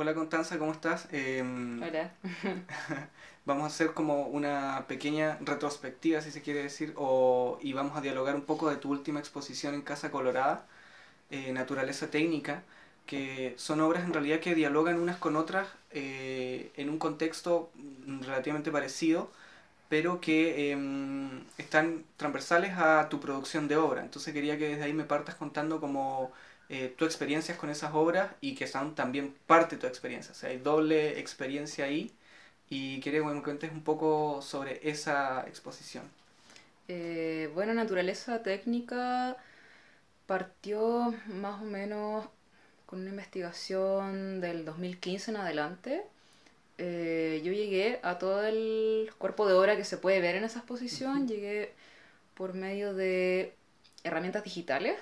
Hola Constanza, ¿cómo estás? Em, Hola. vamos a hacer como una pequeña retrospectiva, si se quiere decir, o, y vamos a dialogar un poco de tu última exposición en Casa Colorada, eh, Naturaleza Técnica, que son obras en realidad que dialogan unas con otras eh, en un contexto relativamente parecido, pero que em, están transversales a tu producción de obra. Entonces quería que desde ahí me partas contando como eh, tu experiencias con esas obras y que son también parte de tu experiencia. O sea, hay doble experiencia ahí y quería que me cuentes un poco sobre esa exposición. Eh, bueno, Naturaleza Técnica partió más o menos con una investigación del 2015 en adelante. Eh, yo llegué a todo el cuerpo de obra que se puede ver en esa exposición, llegué por medio de herramientas digitales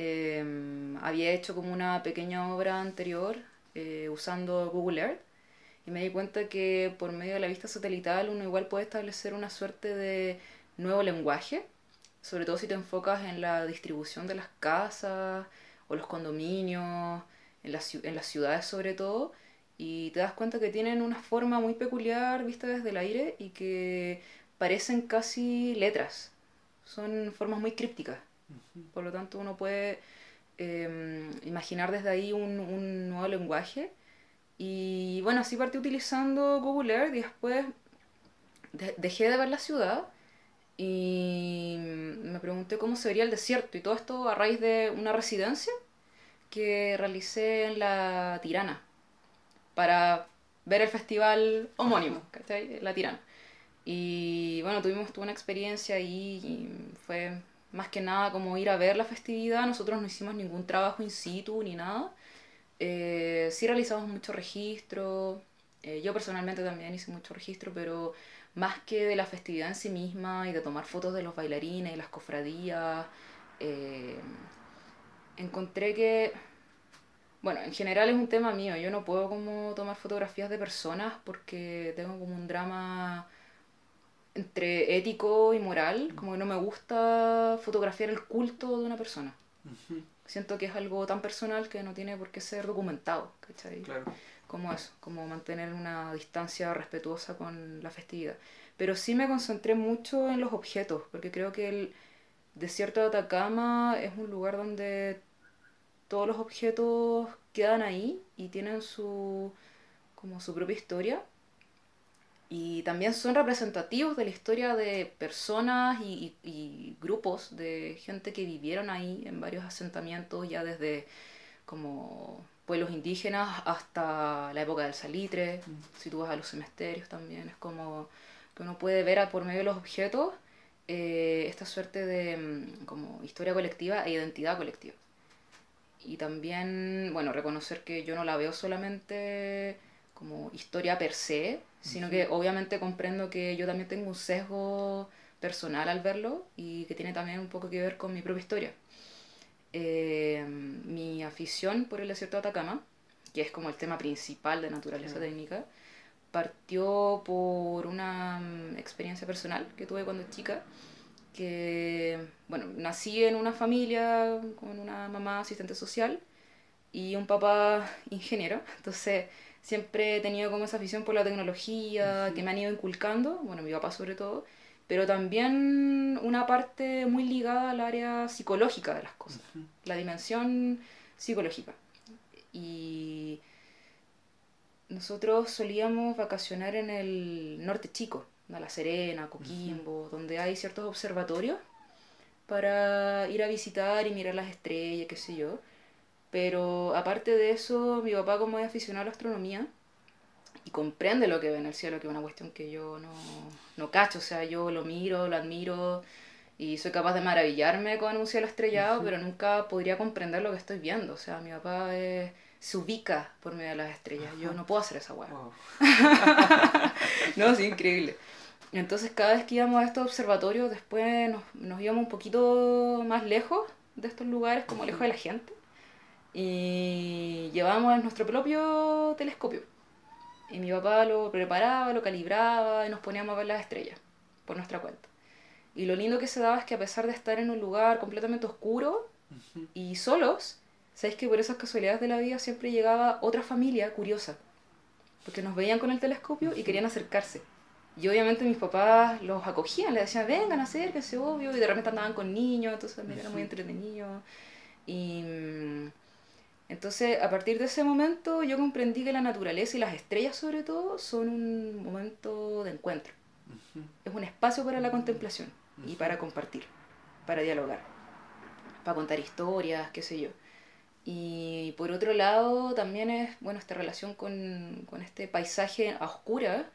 Em, había hecho como una pequeña obra anterior eh, usando Google Earth y me di cuenta que por medio de la vista satelital uno igual puede establecer una suerte de nuevo lenguaje, sobre todo si te enfocas en la distribución de las casas o los condominios, en, las, en las ciudades sobre todo, y te das cuenta que tienen una forma muy peculiar vista desde el aire y que parecen casi letras, son formas muy crípticas. Por lo tanto, uno puede em, imaginar desde ahí un, un, nuevo lenguaje. Y bueno, así partí utilizando Google Earth y después dejé de ver la ciudad y me pregunté cómo se vería el desierto y todo esto a raíz de una residencia que realicé en la Tirana para ver el festival homónimo, ¿cachai? La Tirana. Y bueno, tuvimos una experiencia ahí y fue más que nada como ir a ver la festividad, nosotros no hicimos ningún trabajo in situ ni nada. Eh, sí realizamos mucho registro, eh, yo personalmente también hice mucho registro, pero más que de la festividad en sí misma y de tomar fotos de los bailarines y las cofradías, eh, encontré que, bueno, en general es un tema mío, yo no puedo como tomar fotografías de personas porque tengo como un drama entre ético y moral, como que no me gusta fotografiar el culto de una persona. Siento que es algo tan personal que no tiene por qué ser documentado, ¿cachai? Claro. Como eso, como mantener una distancia respetuosa con la festividad. Pero sí me concentré mucho en los objetos, porque creo que el desierto de Atacama es un lugar donde todos los objetos quedan ahí y tienen su, como su propia historia y también son representativos de la historia de personas y, y, grupos de gente que vivieron ahí en varios asentamientos, ya desde como pueblos indígenas hasta la época del salitre, mm. si tú vas a los cementerios también, es como que uno puede ver por medio de los objetos eh, esta suerte de mm, como historia colectiva e identidad colectiva. Y también, bueno, reconocer que yo no la veo solamente como historia per se, sino que obviamente comprendo que yo también tengo un sesgo personal al verlo y que tiene también un poco que ver con mi propia historia. Eh, mi afición por el desierto de Atacama, que es como el tema principal de naturaleza técnica, partió por una mm, experiencia personal que tuve cuando chica, que, bueno, nací en una familia con una mamá asistente social y un papá ingeniero, entonces siempre he tenido como esa afición por la tecnología que me han ido inculcando, bueno, mi papá sobre todo, pero también una parte muy ligada al área psicológica de las cosas, la dimensión psicológica. Y nosotros solíamos vacacionar en el norte chico, La Serena, Coquimbo, donde hay ciertos observatorios para ir a visitar y mirar las estrellas, qué sé yo. Pero aparte de eso, mi papá como es aficionado a la astronomía y comprende lo que ve en el cielo, que es una cuestión que yo no, no cacho, o sea, yo lo miro, lo admiro y soy capaz de maravillarme con un cielo estrellado, pero nunca podría comprender lo que estoy viendo, o sea, mi papá se ubica por medio de las estrellas, yo no puedo hacer esa hueá. no, es increíble. Entonces cada vez que íbamos a estos observatorios, después nos, nos íbamos un poquito más lejos de estos lugares, como lejos de la gente y llevábamos nuestro propio telescopio. Y mi papá lo preparaba, lo calibraba y nos poníamos a ver las estrellas por nuestra cuenta. Y lo lindo que se daba es que a pesar de estar en un lugar completamente oscuro y solos, ¿sabéis que por esas casualidades de la vida siempre llegaba otra familia curiosa? Porque nos veían con el telescopio y querían acercarse. Y obviamente mis papás los acogían, les decían, vengan, acérquense, obvio. Y de repente andaban con niños, entonces me era muy entretenido. Y mm, entonces, a partir de ese momento, yo comprendí que la naturaleza y las estrellas, sobre todo, son un momento de encuentro. Es un espacio para la contemplación y para compartir, para dialogar, para contar historias, qué sé yo. Y por otro lado, también es, bueno, esta relación con, con este paisaje a oscura,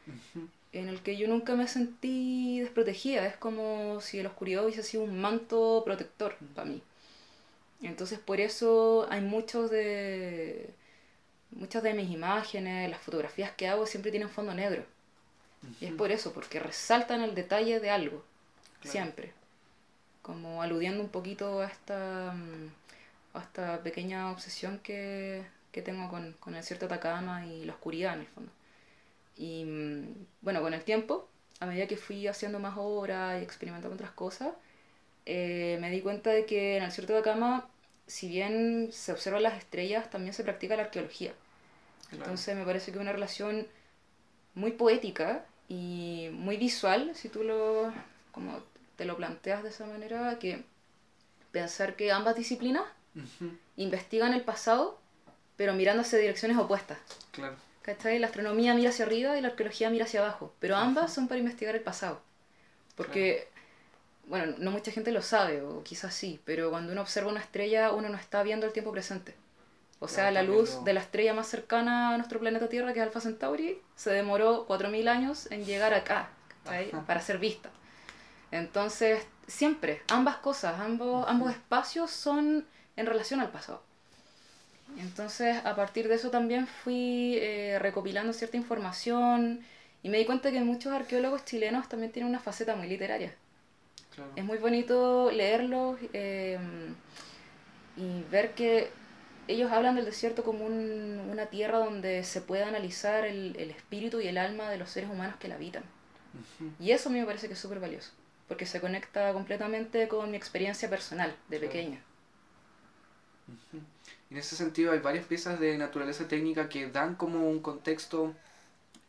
en el que yo nunca me sentí desprotegida. Es como si la oscuridad hubiese sido un manto protector para mí. Entonces por eso hay muchos de muchas de mis imágenes, las fotografías que hago siempre tienen fondo negro. Y es por eso, porque resaltan el detalle de algo, siempre. Como aludiendo un poquito a esta, mm, a esta pequeña obsesión que, que tengo con, con, el cierto Atacama y la oscuridad en el fondo. Y mm, bueno, con el tiempo, a medida que fui haciendo más obras y experimentando otras cosas, eh, me di cuenta de que en el cierto Atacama si bien se observan las estrellas, también se practica la arqueología. Entonces me parece que es una relación muy poética y muy visual, si tú lo, como te lo planteas de esa manera, que pensar que ambas disciplinas investigan el pasado, pero mirando hacia direcciones opuestas. Claro. La astronomía mira hacia arriba y la arqueología mira hacia abajo, pero ambas son para investigar el pasado. Porque bueno, no mucha gente lo sabe, o quizás sí, pero cuando uno observa una estrella, uno no está viendo el tiempo presente. O sea, la luz de la estrella más cercana a nuestro planeta Tierra, que es Alpha Centauri, se demoró 4.000 años en llegar acá, para ser vista. Entonces, siempre, ambas cosas, ambos, ambos espacios son en relación al pasado. Entonces, a partir de eso también fui eh, recopilando cierta información y me di cuenta que muchos arqueólogos chilenos también tienen una faceta muy literaria. Es muy bonito leerlos eh, y ver que ellos hablan del desierto como una tierra donde se puede analizar el, espíritu y el alma de los seres humanos que la habitan. Y eso a mí me parece que es súper valioso, porque se conecta completamente con mi experiencia personal de pequeña. En ese sentido hay varias piezas de naturaleza técnica que dan como un contexto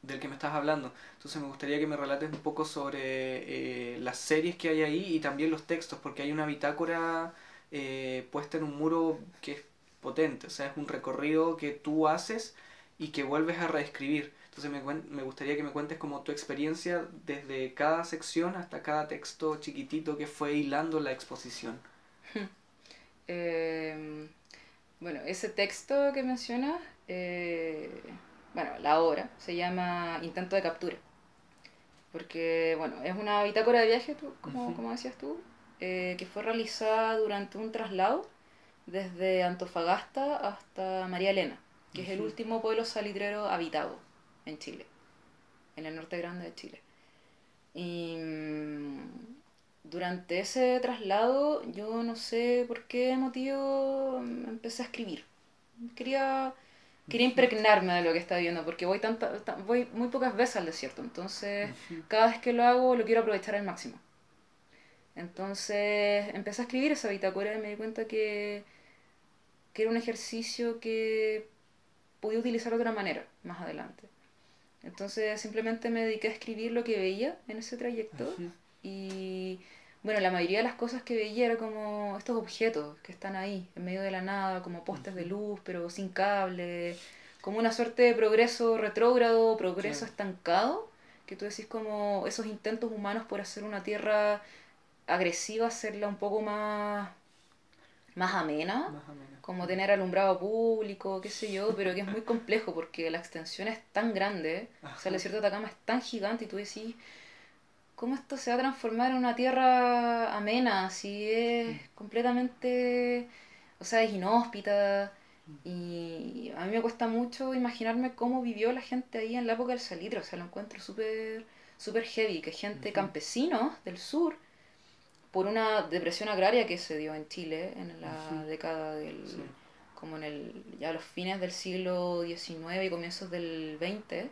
del que me estás hablando. Entonces me gustaría que me relates un poco sobre eh, las series que hay ahí y también los textos, porque hay una bitácora eh, puesta en un muro que es potente, o sea, es un recorrido que tú haces y que vuelves a reescribir. Entonces me, me gustaría que me cuentes como tu experiencia desde cada sección hasta cada texto chiquitito que fue hilando la exposición. Em, bueno, ese texto que mencionas... Bueno, la obra se llama Intento de Captura. Porque, bueno, es una bitácora de viaje, como, como decías tú, eh, que fue realizada durante un traslado desde Antofagasta hasta María Elena, que es el último pueblo salitrero habitado en Chile, en el norte grande de Chile. Y mm, durante ese traslado, yo no sé por qué motivo empecé a escribir. Quería quería impregnarme de lo que está viendo, porque voy, tanta, voy muy pocas veces al desierto, entonces cada vez que lo hago lo quiero aprovechar al máximo. Entonces empecé a escribir esa bitácora y me di cuenta que, que era un ejercicio que podía utilizar de otra manera más adelante. Entonces simplemente me dediqué a escribir lo que veía en ese trayecto y bueno, la mayoría de las cosas que veía era como estos objetos que están ahí, en medio de la nada, como postes de luz, pero sin cable, como una suerte de progreso retrógrado, progreso estancado, que tú decís como esos intentos humanos por hacer una tierra agresiva, hacerla un poco más, más amena, como tener alumbrado público, qué sé yo, pero que es muy complejo porque la extensión es tan grande, o sea, el desierto de Atacama es tan gigante y tú decís cómo esto se va a transformar en una tierra amena, si es completamente, o sea, es inhóspita. Y a mí me cuesta mucho imaginarme cómo vivió la gente ahí en la época del salitre, o sea, lo encuentro súper super heavy, que gente campesinos del sur, por una depresión agraria que se dio en Chile en la década del... como en el, ya los fines del siglo XIX y comienzos del XX,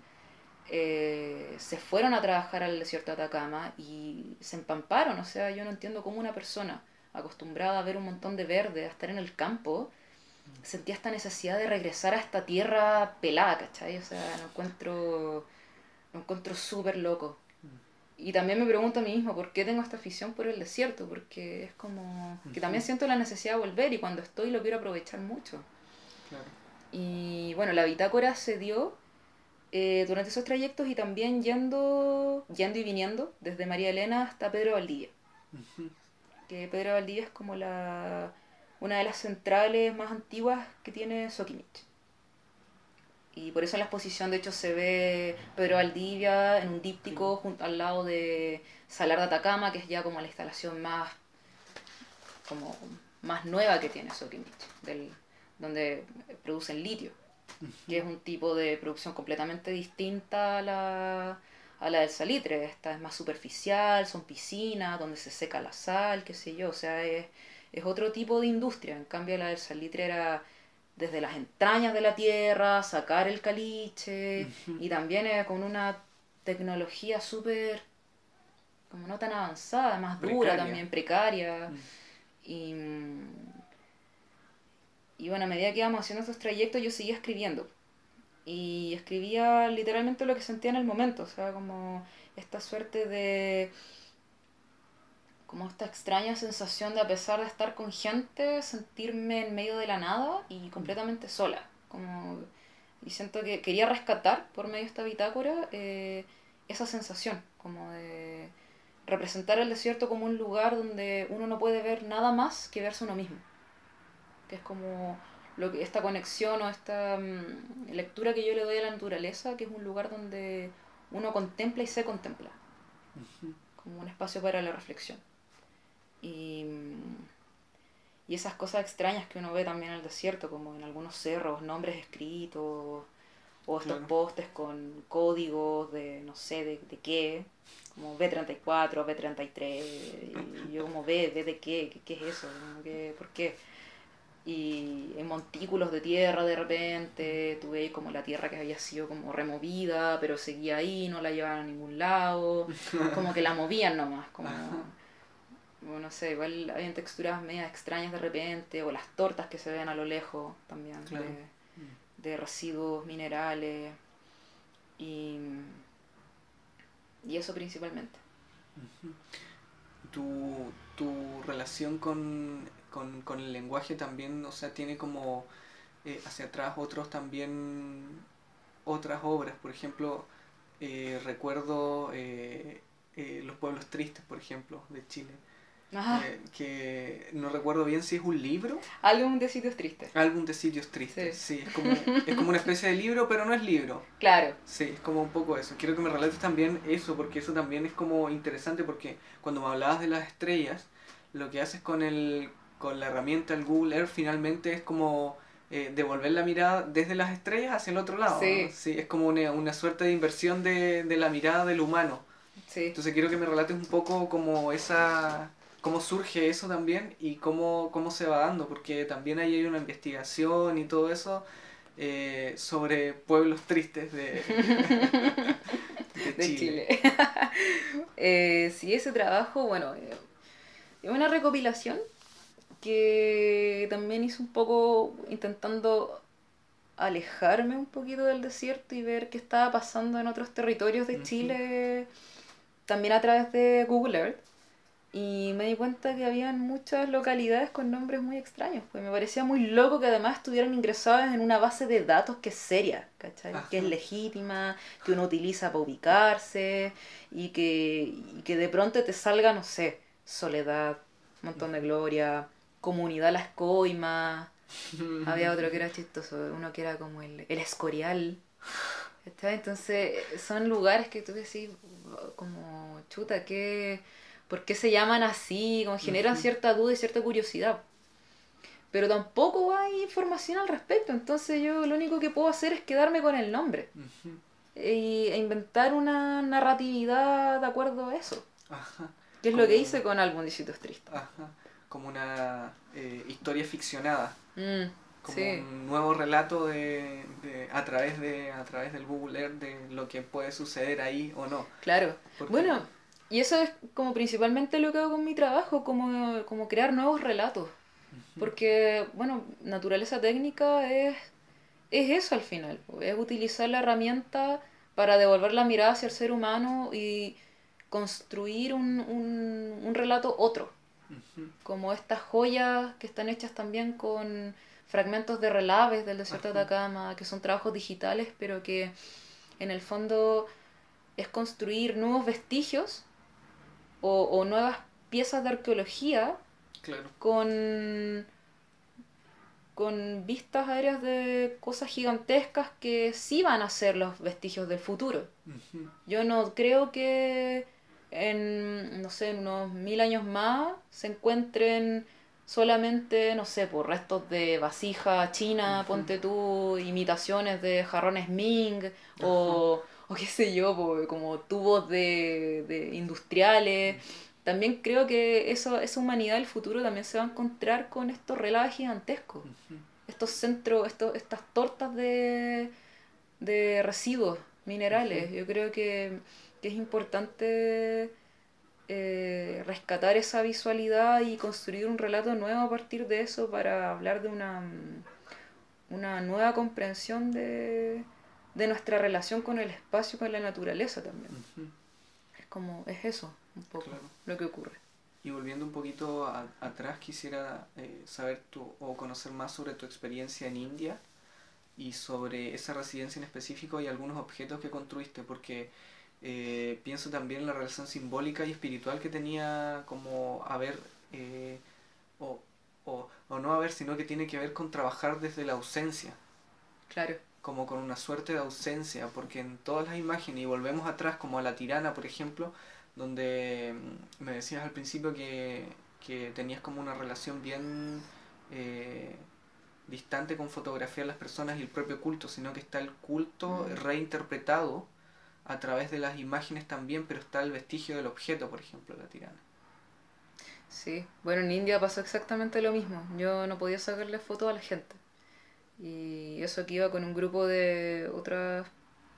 eh, se fueron a trabajar al desierto de Atacama y se empamparon. O sea, yo no entiendo cómo una persona acostumbrada a ver un montón de verde, a estar en el campo, sentía esta necesidad de regresar a esta tierra pelada, ¿cachai? O sea, lo encuentro, lo encuentro súper loco. Y también me pregunto a mí mismo, ¿por qué tengo esta afición por el desierto? Porque es como que también siento la necesidad de volver y cuando estoy lo quiero aprovechar mucho. Y bueno, la bitácora se dio eh, durante esos trayectos y también yendo, yendo y viniendo desde María Elena hasta Pedro Valdivia. Que Pedro Valdivia es como la, una de las centrales más antiguas que tiene Soquimich. Y por eso en la exposición, de hecho, se ve Pedro Valdivia en un díptico junto al lado de Salar de Atacama, que es ya como la instalación más, como, más nueva que tiene Soquimich, del, donde producen litio, que es un tipo de producción completamente distinta a la, a la del salitre. Esta es más superficial, son piscinas donde se seca la sal, qué sé yo, o sea, es, es otro tipo de industria. En cambio, la del salitre era desde las entrañas de la tierra, sacar el caliche, y también con una tecnología súper, como no tan avanzada, más dura también, precaria. Mm. Y, y bueno, a medida que íbamos haciendo estos trayectos yo seguía escribiendo. Y escribía literalmente lo que sentía en el momento, o sea, como esta suerte de como esta extraña sensación de a pesar de estar con gente, sentirme en medio de la nada y completamente sola. Como, y siento que quería rescatar por medio de esta bitácora eh, esa sensación, como de representar el desierto como un lugar donde uno no puede ver nada más que verse uno mismo. Que es como lo que, esta conexión o esta mm, lectura que yo le doy a la naturaleza, que es un lugar donde uno contempla y se contempla. Como un espacio para la reflexión. Y, y esas cosas extrañas que uno ve también en el desierto, como en algunos cerros, nombres escritos, o estos postes con códigos de no sé de, de qué, como B34, B33, y yo como B, ¿B de qué? ¿Qué, es eso? ¿Qué, ¿Por qué? Y en montículos de tierra de repente, tuve como la tierra que había sido como removida, pero seguía ahí, no la llevaban a ningún lado, como que la movían nomás, como no sé, igual hay texturas medias extrañas de repente, o las tortas que se ven a lo lejos también, de, residuos minerales, y, y eso principalmente. tu, tu relación con, con, con, el lenguaje también, o sea, tiene como eh, hacia atrás otros también, otras obras, por ejemplo, eh, recuerdo eh, Los Pueblos Tristes, por ejemplo, de Chile eh, que no recuerdo bien si es un libro. Álbum de sitios tristes. Álbum de sitios tristes, sí. es, como, es como una especie de libro, pero no es libro. Claro. Sí, es como un poco eso. Quiero que me relates también eso, porque eso también es como interesante, porque cuando me hablabas de las estrellas, lo que haces con, el, con la herramienta, el Google Earth, finalmente es como eh, devolver la mirada desde las estrellas hacia el otro lado. Sí. sí es como una, una suerte de inversión de, de la mirada del humano. Sí. Entonces quiero que me relates un poco como esa cómo surge eso también y cómo, cómo se va dando, porque también ahí hay una investigación y todo eso eh, sobre pueblos tristes de, Chile. eh, sí, ese trabajo, bueno, eh, es una recopilación que también hice un poco intentando alejarme un poquito del desierto y ver qué estaba pasando en otros territorios de Chile, también a través de Google Earth. Y me di cuenta que había muchas localidades con nombres muy extraños. Pues me parecía muy loco que además estuvieran ingresadas en una base de datos que es seria, ¿cachai? Que es legítima, que uno utiliza para ubicarse y que, y que de pronto te salga, no sé, Soledad, Montón de Gloria, Comunidad Las Coimas. Había otro que era chistoso, uno que era como el, el Escorial. Entonces son lugares que tú decís como chuta, que por qué se llaman así, como generan cierta duda y cierta curiosidad. Pero tampoco hay información al respecto, entonces yo lo único que puedo hacer es quedarme con el nombre e, inventar una narratividad de acuerdo a eso. Ajá. Que es lo que hice con Álbum Tristes. Como una eh, historia ficcionada. Mm, como un nuevo relato de, a través de a través del Google Earth de lo que puede suceder ahí o no. Claro. bueno, y eso es como principalmente lo que hago con mi trabajo, como, como crear nuevos relatos. Porque, bueno, naturaleza técnica es, es eso al final, es utilizar la herramienta para devolver la mirada hacia el ser humano y construir un, un, relato otro. Como estas joyas que están hechas también con fragmentos de relaves del desierto de Atacama, que son trabajos digitales, pero que en el fondo es construir nuevos vestigios o, o nuevas piezas de arqueología con, con vistas aéreas de cosas gigantescas que sí van a ser los vestigios del futuro. Yo no creo que en, no sé, en unos mil años más se encuentren solamente, no sé, por restos de vasija china, ponte tú, imitaciones de jarrones Ming o, o qué sé yo, como tubos de, de industriales. También creo que eso, esa humanidad del futuro también se va a encontrar con estos relaves gigantescos. Estos centros, estos, estas tortas de, de residuos minerales. Yo creo que, es importante eh, rescatar esa visualidad y construir un relato nuevo a partir de eso para hablar de una, una nueva comprensión de, de nuestra relación con el espacio con la naturaleza también. Es como, es eso un poco lo que ocurre. Y volviendo un poquito atrás, quisiera eh, saber tu, o conocer más sobre tu experiencia en India y sobre esa residencia en específico y algunos objetos que construiste, porque eh, pienso también en la relación simbólica y espiritual que tenía como haber, eh, o, o, o no haber, sino que tiene que ver con trabajar desde la ausencia. Claro como con una suerte de ausencia, porque en todas las imágenes, y volvemos atrás como a la tirana, por ejemplo, donde mm, me decías al principio que, tenías como una relación bien eh, distante con fotografiar las personas y el propio culto, sino que está el culto mm. reinterpretado a través de las imágenes también, pero está el vestigio del objeto, por ejemplo, la tirana. Sí, bueno, en India pasó exactamente lo mismo. Yo no podía sacarle fotos a la gente. Y eso que iba con un grupo de otras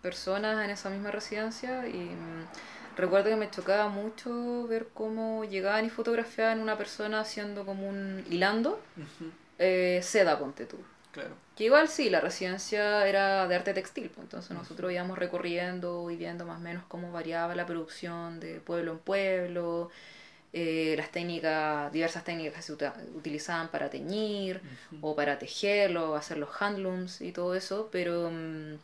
personas en esa misma residencia y mm, recuerdo que me chocaba mucho ver cómo llegaban y fotografiaban una persona haciendo como un hilando eh, seda, ponte tú. Claro. Que igual sí, la residencia era de arte textil, pues, entonces nosotros íbamos recorriendo y viendo más o menos cómo variaba la producción de pueblo en pueblo, eh, las técnicas, diversas técnicas que se utilizaban para teñir o para tejerlo, hacer los handlooms y todo eso, pero... Mm,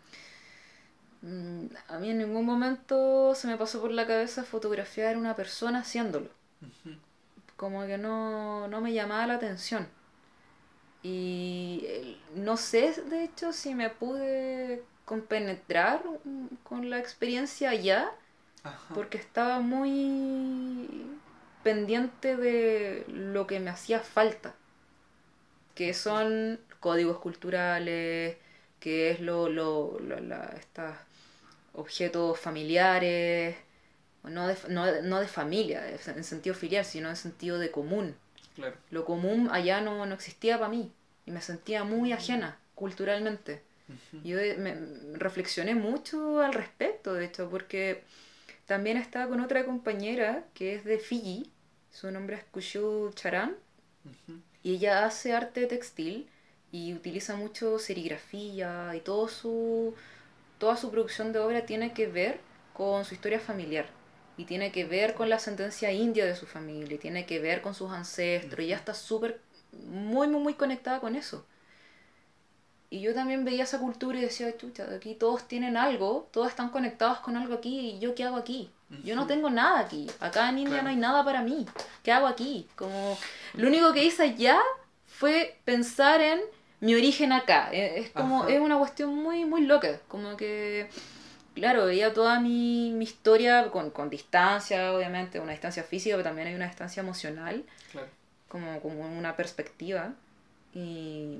Mm, a mí en ningún momento se me pasó por la cabeza fotografiar a una persona haciéndolo. Como que no, me llamaba la atención. Y eh, no sé, de hecho, si me pude compenetrar con la experiencia ya, porque estaba muy pendiente de lo que me hacía falta, que son códigos culturales, que es lo, lo, la, objetos familiares, no de, no, no de familia, en sentido filial, sino en sentido de común. Lo común allá no, no existía para mí y me sentía muy ajena culturalmente. Yo me, reflexioné mucho al respecto, de hecho, porque también estaba con otra compañera que es de Fiji, su nombre es Kushu Charan, y ella hace arte textil y utiliza mucho serigrafía y todo su toda su producción de obra tiene que ver con su historia familiar y tiene que ver con la sentencia india de su familia y tiene que ver con sus ancestros y ella está súper, muy, muy, muy conectada con eso. Y yo también veía esa cultura y decía, chucha, aquí todos tienen algo, todos están conectados con algo aquí y yo qué hago aquí. Yo no tengo nada aquí. Acá en India no hay nada para mí. ¿Qué hago aquí? Como lo único que hice allá fue pensar en mi origen acá. Eh, es como, es una cuestión muy, muy loca. Como que, claro, veía toda mi, mi historia con, con, distancia, obviamente, una distancia física, pero también hay una distancia emocional. Como, como una perspectiva. Y,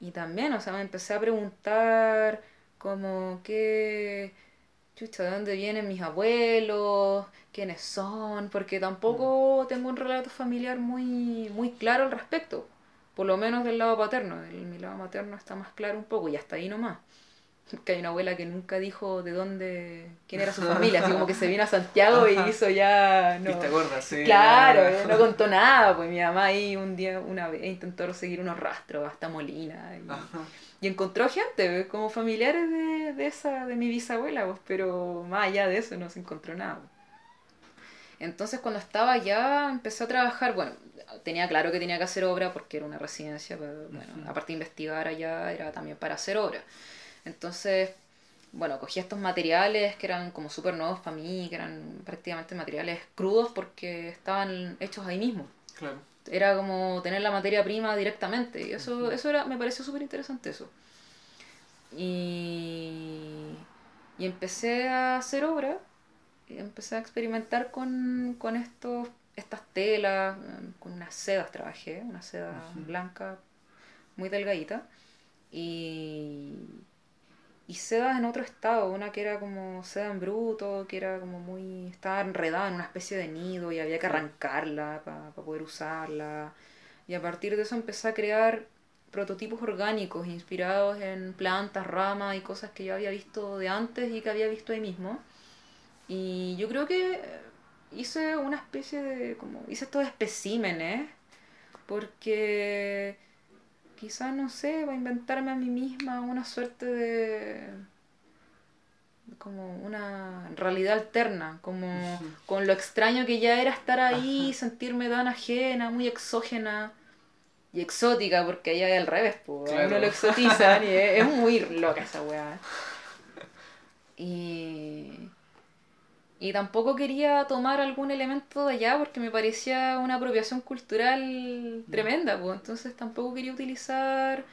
y también, o sea, me empecé a preguntar como qué chucha, ¿de dónde vienen mis abuelos? ¿Quiénes son? Porque tampoco mm. tengo un relato familiar muy, muy claro al respecto por lo menos del lado paterno. El, mi lado materno está más claro un poco y hasta ahí nomás. Que hay una abuela que nunca dijo de dónde, quién era su familia, así como que se vino a Santiago y hizo ya... No, Vista gorda, sí. Claro, no contó nada, pues mi mamá ahí un día, una vez, intentó seguir unos rastros hasta Molina y, y encontró gente, como familiares de, de, esa, de mi bisabuela, pues, pero más allá de eso no se encontró nada. Pues. Entonces cuando estaba allá empecé a trabajar, bueno, tenía claro que tenía que hacer obra porque era una residencia, pero bueno, aparte de investigar allá era también para hacer obra. Entonces, bueno, cogí estos materiales que eran como súper nuevos para mí, que eran prácticamente materiales crudos porque estaban hechos ahí mismo. Claro. Era como tener la materia prima directamente y eso, eso era, me pareció súper interesante eso. Y, y empecé a hacer obra, y empecé a experimentar con, con estos, estas telas, con unas sedas trabajé, una seda blanca muy delgadita. Y y sedas en otro estado, una que era como seda en bruto, que era como muy, estaba enredada en una especie de nido y había que arrancarla para poder usarla. Y a partir de eso empecé a crear prototipos orgánicos inspirados en plantas, ramas y cosas que yo había visto de antes y que había visto ahí mismo. Y yo creo que hice una especie de, como, hice estos especímenes porque quizás, no sé, va a inventarme a mí misma una suerte de como una realidad alterna, como con lo extraño que ya era estar ahí, sentirme tan ajena, muy exógena y exótica, porque allá es al revés, pues, uno lo exotizan y es, muy loca esa weá. Y y tampoco quería tomar algún elemento de allá porque me parecía una apropiación cultural tremenda, pues. Entonces tampoco quería utilizar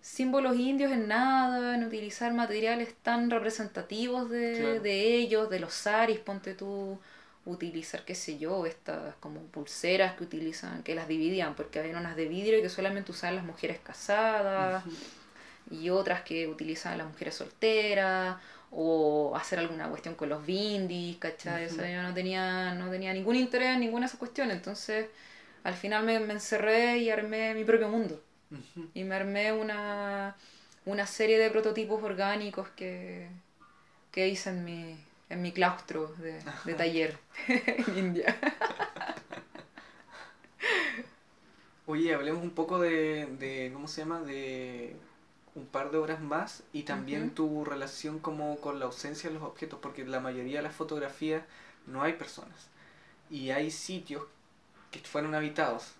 símbolos indios en nada, en utilizar materiales tan representativos de, de ellos, de los saris, ponte tú, utilizar, qué sé yo, estas como pulseras que utilizan, que las dividían, porque había unas de vidrio que solamente usaban las mujeres casadas, y otras que utilizan las mujeres solteras, o hacer alguna cuestión con los bindis, ¿cachai? O sea, yo no tenía, no tenía ningún interés en ninguna de esas cuestiones, entonces al final me, encerré y armé mi propio mundo. Y me armé una, una serie de prototipos orgánicos que, que hice en mi, en mi claustro de, de taller en India. Oye, hablemos un poco de, de, ¿cómo se llama? De un par de horas más y también tu relación como con la ausencia de los objetos, porque la mayoría de las fotografías no hay personas y hay sitios que fueron habitados,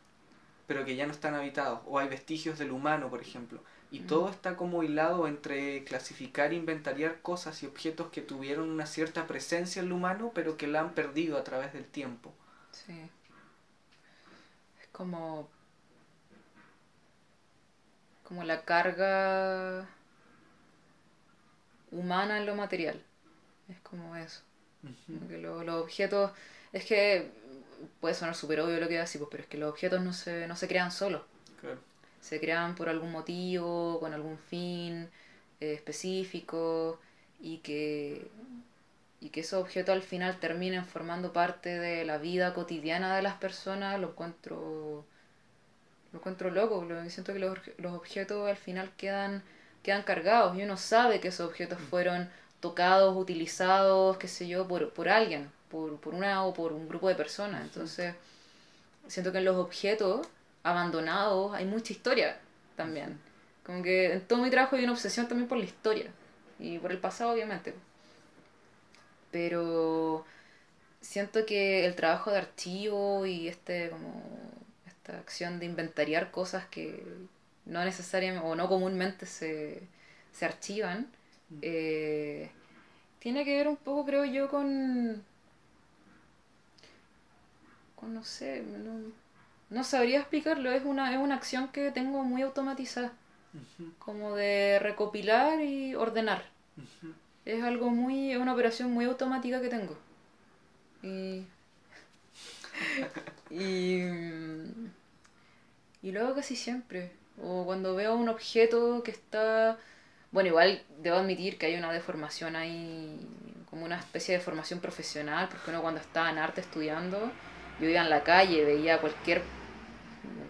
pero que ya no están habitados, o hay vestigios del humano, por ejemplo, y todo está como hilado entre clasificar e inventariar cosas y objetos que tuvieron una cierta presencia en el humano, pero que la han perdido a través del tiempo. Sí. Es como como la carga humana en lo material. Es como eso. que los objetos, es que puede sonar súper obvio lo que así, pues, pero es que los objetos no se, no se crean solos. Se crean por algún motivo, con algún fin eh, específico y que, y que esos objetos al final terminen formando parte de la vida cotidiana de las personas, lo encuentro lo encuentro loco, lo, siento que los, los, objetos al final quedan, quedan cargados y uno sabe que esos objetos mm. fueron tocados, utilizados, qué sé yo, por, por alguien, por, por una o por un grupo de personas. Entonces, siento que en los objetos abandonados hay mucha historia también. Como que en todo mi trabajo hay una obsesión también por la historia y por el pasado, obviamente. Pero siento que el trabajo de archivo y este como esta acción de inventariar cosas que no necesariamente o no comúnmente se, se archivan, mm. eh, tiene que ver un poco, creo yo, con... con no sé, no, sabría explicarlo, es una, es una acción que tengo muy automatizada, como de recopilar y ordenar. Es algo muy, es una operación muy automática que tengo. Y y, y luego casi siempre. O cuando veo un objeto que está... Bueno, igual debo admitir que hay una deformación ahí, como una especie de formación profesional, porque uno cuando estaba en arte estudiando, yo iba en la calle, veía cualquier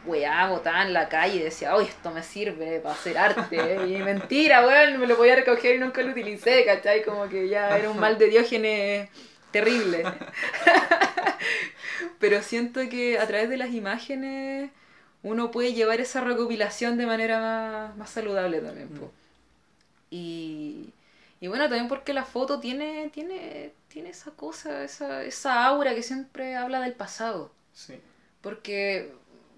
weá botada en la calle y decía, oye, esto me sirve para hacer arte. Y mentira, weón, me lo podía recoger y nunca lo utilicé, ¿cachai? Como que ya era un mal de Diógenes terrible. Pero siento que a través de las imágenes uno puede llevar esa recopilación de manera más, más saludable también. po. Y, y bueno, también porque la foto tiene, tiene, tiene esa cosa, esa, esa aura que siempre habla del pasado. Sí. Porque,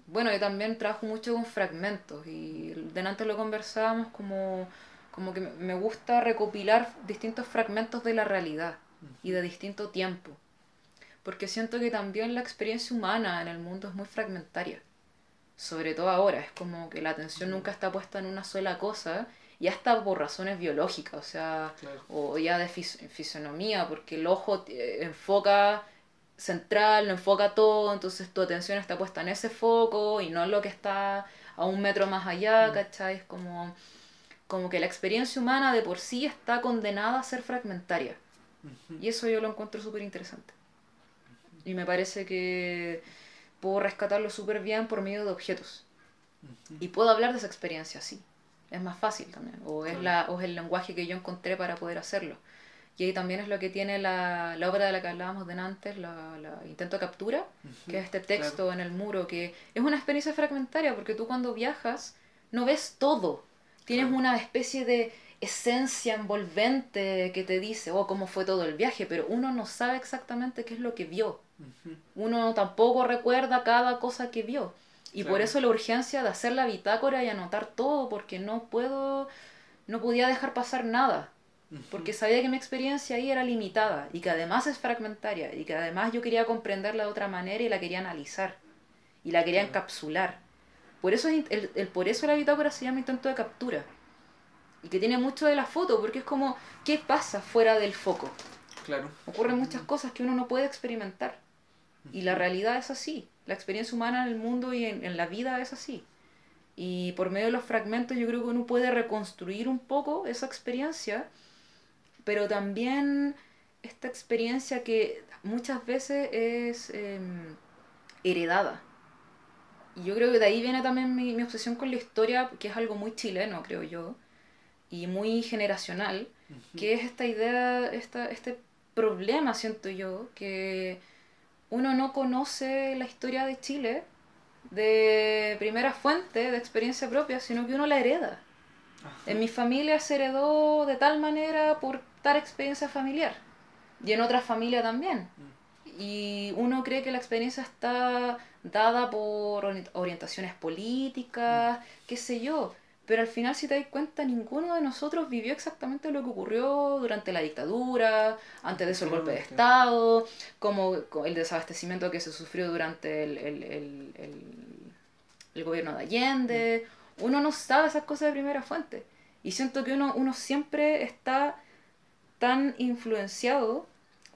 bueno, yo también trabajo mucho con fragmentos y delante lo conversábamos como, como que me gusta recopilar distintos fragmentos de la realidad y de distinto tiempo. Porque siento que también la experiencia humana en el mundo es muy fragmentaria. Sobre todo ahora, es como que la atención nunca está puesta en una sola cosa y hasta por razones biológicas, o sea, Claro. o ya de fis- fisonomía, porque el ojo eh, enfoca central, lo enfoca todo, entonces tu atención está puesta en ese foco y no en lo que está a un metro más allá, ¿cachai? Es como, como que la experiencia humana de por sí está condenada a ser fragmentaria. Y eso yo lo encuentro súper interesante. Y me parece que puedo rescatarlo súper bien por medio de objetos. Y puedo hablar de esa experiencia así. Es más fácil también. O es, la, o es el lenguaje que yo encontré para poder hacerlo. Y ahí también es lo que tiene la, la obra de la que hablábamos de antes, la, la intento de captura, que es este texto en el muro, que es una experiencia fragmentaria, porque tú cuando viajas no ves todo. Tienes Claro. una especie de esencia envolvente que te dice, oh, cómo fue todo el viaje, pero uno no sabe exactamente qué es lo que vio. Uno tampoco recuerda cada cosa que vio. Y por eso la urgencia de hacer la bitácora y anotar todo, porque no puedo, no podía dejar pasar nada. Porque sabía que mi experiencia ahí era limitada y que además es fragmentaria y que además yo quería comprenderla de otra manera y la quería analizar y la quería Claro. encapsular. Por eso, es el, el- por eso la bitácora se llama intento de captura. Y que tiene mucho de la foto, porque es como, ¿qué pasa fuera del foco? Claro. Ocurren muchas cosas que uno no puede experimentar. Y la realidad es así. La experiencia humana en el mundo y en, en la vida es así. Y por medio de los fragmentos yo creo que uno puede reconstruir un poco esa experiencia, pero también esta experiencia que muchas veces es em, heredada. Y yo creo que de ahí viene también mi, mi obsesión con la historia, que es algo muy chileno, creo yo, y muy generacional, que es esta idea, esta, este problema, siento yo, que uno no conoce la historia de Chile de primera fuente, de experiencia propia, sino que uno la hereda. En mi familia se heredó de tal manera por tal experiencia familiar. Y en otra familia también. Y uno cree que la experiencia está dada por ori- orientaciones políticas, qué sé yo. Pero al final, si te das cuenta, ninguno de nosotros vivió exactamente lo que ocurrió durante la dictadura, antes de eso el golpe de. Estado, como co- el desabastecimiento que se sufrió durante el, el, el, el- gobierno de Allende. Uno no sabe esas cosas de primera fuente. Y siento que uno, uno siempre está tan influenciado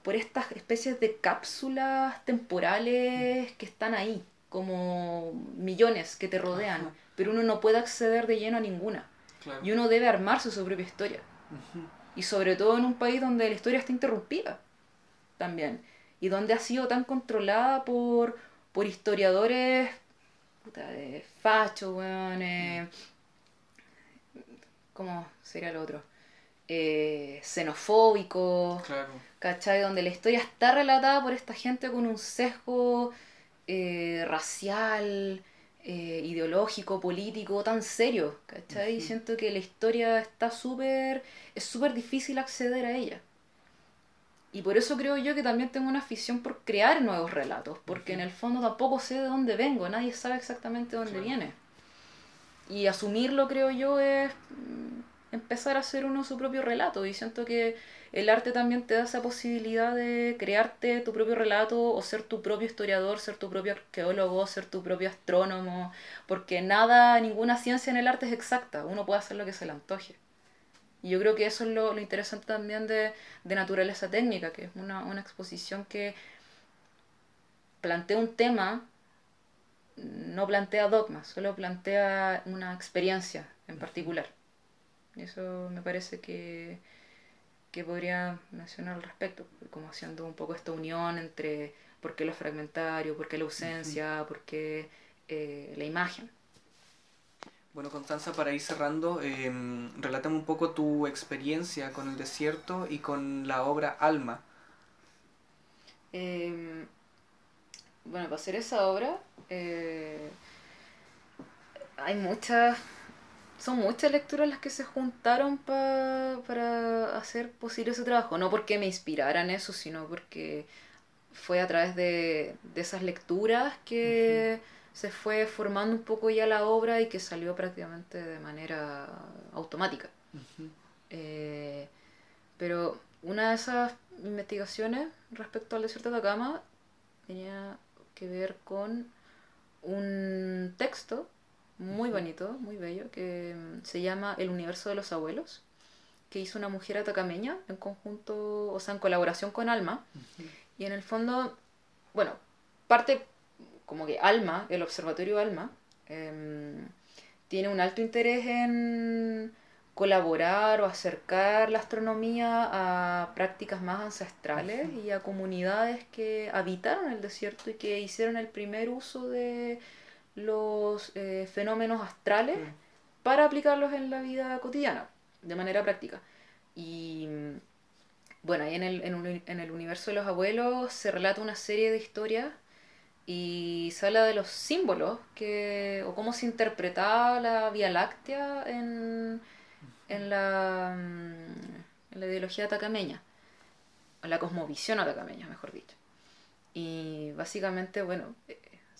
por estas especies de cápsulas temporales que están ahí, como millones que te rodean. Pero uno no puede acceder de lleno a ninguna. Claro. Y uno debe armarse su propia historia. Y sobre todo en un país donde la historia está interrumpida también. Y donde ha sido tan controlada por, por historiadores puta, de fachos, weón. eh, ¿Cómo sería lo otro? Eh, xenofóbicos, Claro. ¿cachai? Donde la historia está relatada por esta gente con un sesgo eh, racial, eh, ideológico, político, tan serio, ¿cachai? Y siento que la historia está súper, es súper difícil acceder a ella. Y por eso creo yo que también tengo una afición por crear nuevos relatos, porque en el fondo tampoco sé de dónde vengo, nadie sabe exactamente de dónde Claro. viene. Y asumirlo, creo yo, es mm, empezar a hacer uno su propio relato. Y siento que el arte también te da esa posibilidad de crearte tu propio relato o ser tu propio historiador, ser tu propio arqueólogo, ser tu propio astrónomo, porque nada, ninguna ciencia en el arte es exacta, uno puede hacer lo que se le antoje. Y yo creo que eso es lo, lo interesante también de, de Naturaleza Técnica, que es una, una exposición que plantea un tema, no plantea dogmas, solo plantea una experiencia en particular. Y eso me parece que, que podría mencionar al respecto, como haciendo un poco esta unión entre por qué lo fragmentario, por qué la ausencia, por qué eh, la imagen. Bueno, Constanza, para ir cerrando, eh, relátame un poco tu experiencia con el desierto y con la obra Alma. Em, bueno, para hacer esa obra eh, hay muchas, son muchas lecturas las que se juntaron para hacer posible ese trabajo. No porque me inspiraran eso, sino porque fue a través de, esas lecturas que se fue formando un poco ya la obra y que salió prácticamente de manera automática. Eh, pero una de esas investigaciones respecto al desierto de Atacama tenía que ver con un texto muy bonito, muy bello, que mm, se llama El universo de los abuelos, que hizo una mujer atacameña en conjunto, o sea, en colaboración con Alma. Y en el fondo, bueno, parte como que Alma, el observatorio Alma, em, tiene un alto interés en colaborar o acercar la astronomía a prácticas más ancestrales y a comunidades que habitaron el desierto y que hicieron el primer uso de los eh, fenómenos astrales para aplicarlos en la vida cotidiana, de manera práctica. Y bueno, ahí en el, en, el universo de los abuelos se relata una serie de historias y se habla de los símbolos que, o cómo se interpretaba la Vía Láctea en, en, la, mm, en la ideología atacameña, o la cosmovisión atacameña, mejor dicho. Y básicamente, bueno,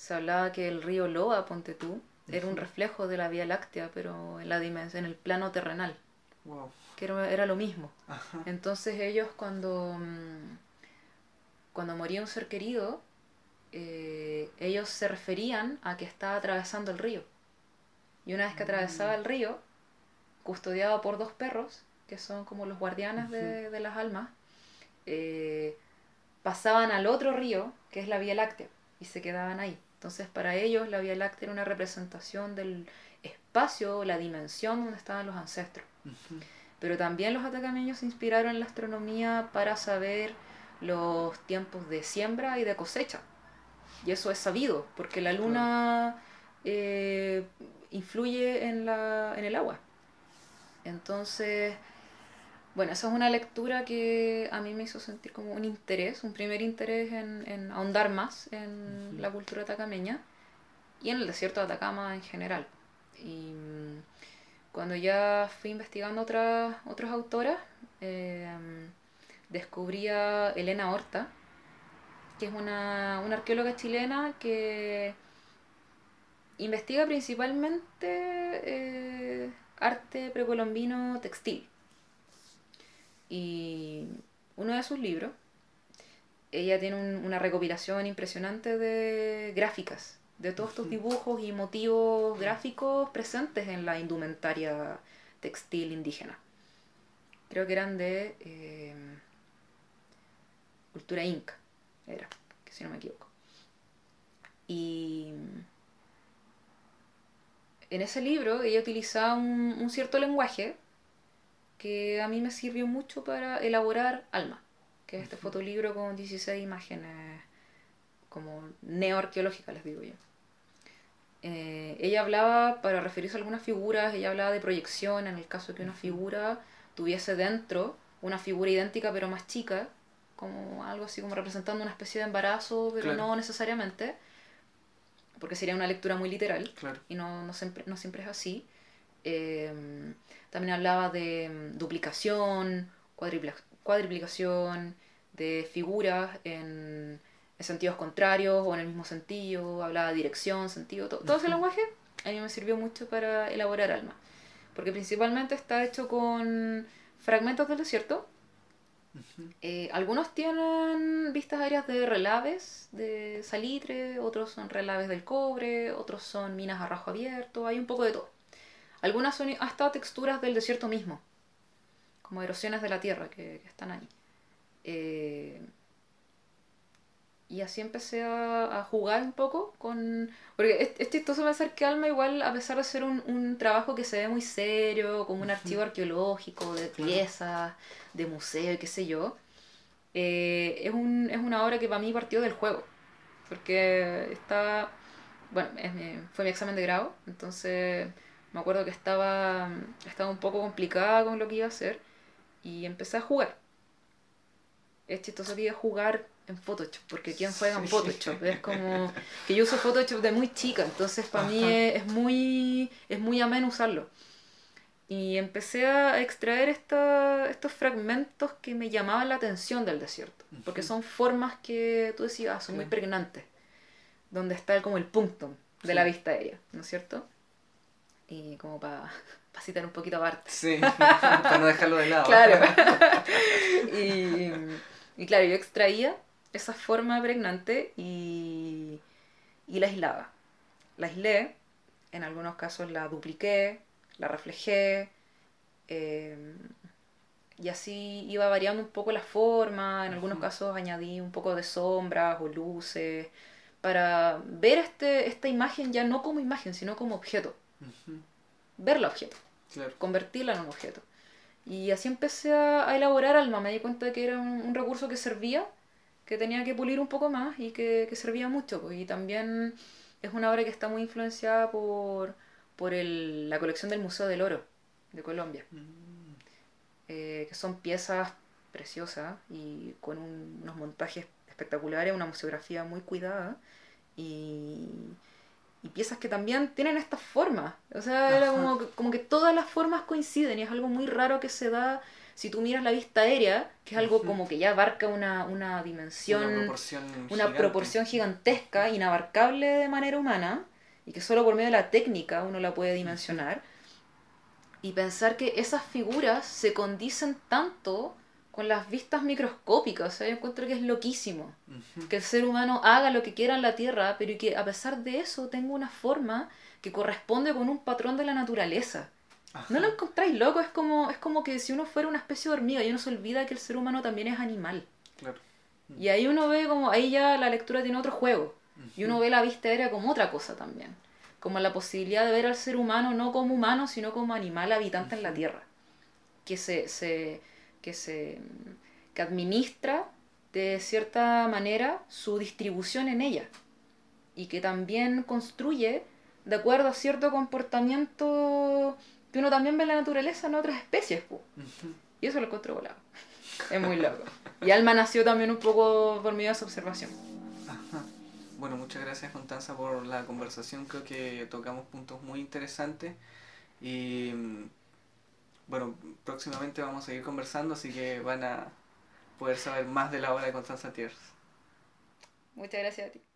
se hablaba que el río Loa, ponte tú, era un reflejo de la Vía Láctea, pero en la dimensión, en el plano terrenal. Que era, lo mismo. Entonces ellos cuando, mm, cuando moría un ser querido, eh, ellos se referían a que estaba atravesando el río. Y una vez que atravesaba el río, custodiado por dos perros, que son como los guardianes de, las almas, eh, pasaban al otro río, que es la Vía Láctea, y se quedaban ahí. Entonces para ellos la Vía Láctea era una representación del espacio, la dimensión donde estaban los ancestros. Pero también los atacameños se inspiraron en la astronomía para saber los tiempos de siembra y de cosecha. Y eso es sabido, porque la luna eh, influye en, la, en el agua. Entonces, bueno, esa es una lectura que a mí me hizo sentir como un interés, un primer interés en, ahondar más en la cultura atacameña y en el desierto de Atacama en general. Y mm, cuando ya fui investigando otras, otras autoras, eh, descubrí a Elena Horta, que es una, una arqueóloga chilena que investiga principalmente eh, arte precolombino textil. Y uno de sus libros, ella tiene una recopilación impresionante de gráficas, de todos estos dibujos y motivos gráficos presentes en la indumentaria textil indígena. Creo que eran de eh, cultura inca, era, que si no me equivoco. Y en ese libro ella utilizaba un cierto lenguaje que a mí me sirvió mucho para elaborar Alma, que es este fotolibro con 16 imágenes como neoarqueológicas, les digo yo. Eh, ella hablaba, para referirse a algunas figuras, ella hablaba de proyección, en el caso de que una figura tuviese dentro una figura idéntica pero más chica, como algo así como representando una especie de embarazo, pero no necesariamente, porque sería una lectura muy literal, y no, no, siempre, no siempre es así. Eh, también hablaba de mm, duplicación, cuadriplicación, de figuras en, sentidos contrarios o en el mismo sentido, hablaba de dirección, sentido, todo ese lenguaje a mí me sirvió mucho para elaborar Alma, porque principalmente está hecho con fragmentos del desierto. Eh, algunos tienen vistas aéreas de relaves de salitre, otros son relaves del cobre, otros son minas a rajo abierto, hay un poco de todo. Algunas son hasta texturas del desierto mismo, como erosiones de la tierra que, están ahí. Eh, y así empecé a, jugar un poco con... Porque es, es, chistoso pensar que Alma igual, a pesar de ser un, trabajo que se ve muy serio, como un archivo arqueológico, de piezas, de museo y qué sé yo, eh, es, un, es una obra que para mí partió del juego. Porque está bueno, fue mi examen de grado, entonces me acuerdo que estaba, estaba un poco complicada con lo que iba a hacer y empecé a jugar. Es chistoso que iba a jugar en Photoshop, porque ¿quién juega en Photoshop? Es como que yo uso Photoshop de muy chica, entonces para mí es, muy, es muy ameno usarlo. Y empecé a extraer estos fragmentos que me llamaban la atención del desierto, porque son formas que tú decías, ah, son muy pregnantes, donde está como el punto de la vista aérea, ¿no es cierto? Y como para citar un poquito aparte. Sí, para no dejarlo de lado. Claro. y, y claro, yo extraía esa forma pregnante y, y la aislaba. La aislé, en algunos casos la dupliqué, la reflejé, em, y así iba variando un poco la forma, en algunos casos añadí un poco de sombras o luces, para ver este, esta imagen ya no como imagen, sino como objeto. Ver la objeto, convertirla en un objeto. Y así empecé a, elaborar Alma, me di cuenta de que era un, recurso que servía, que tenía que pulir un poco más y que, servía mucho. Pues. Y también es una obra que está muy influenciada por, por el, la colección del Museo del Oro de Colombia, mm. eh, que son piezas preciosas y con unos montajes espectaculares, una museografía muy cuidada y, y piezas que también tienen estas formas. O sea, era como, como que todas las formas coinciden y es algo muy raro que se da si tú miras la vista aérea, que es algo como que ya abarca una, una dimensión, una proporción, una proporción gigantesca, inabarcable de manera humana, y que solo por medio de la técnica uno la puede dimensionar. Y pensar que esas figuras se condicen tanto con las vistas microscópicas. O sea, yo encuentro que es loquísimo. Que el ser humano haga lo que quiera en la Tierra, pero que a pesar de eso tenga una forma que corresponde con un patrón de la naturaleza. ¿No lo encontráis loco? Es como, es como que si uno fuera una especie de hormiga y uno se olvida que el ser humano también es animal. Y ahí uno ve como, ahí ya la lectura tiene otro juego. Y uno ve la vista aérea como otra cosa también. Como la posibilidad de ver al ser humano no como humano, sino como animal habitante en la Tierra. Que se, se, que se que administra de cierta manera su distribución en ella. Y que también construye de acuerdo a cierto comportamiento que uno también ve en la naturaleza en otras especies. Y eso lo encuentro volado. Es muy loco. Y Alma nació también un poco por medio de esa observación. Bueno, muchas gracias Constanza por la conversación. Creo que tocamos puntos muy interesantes y bueno, próximamente vamos a seguir conversando, así que van a poder saber más de la obra de Constanza Tiers. Muchas gracias a ti.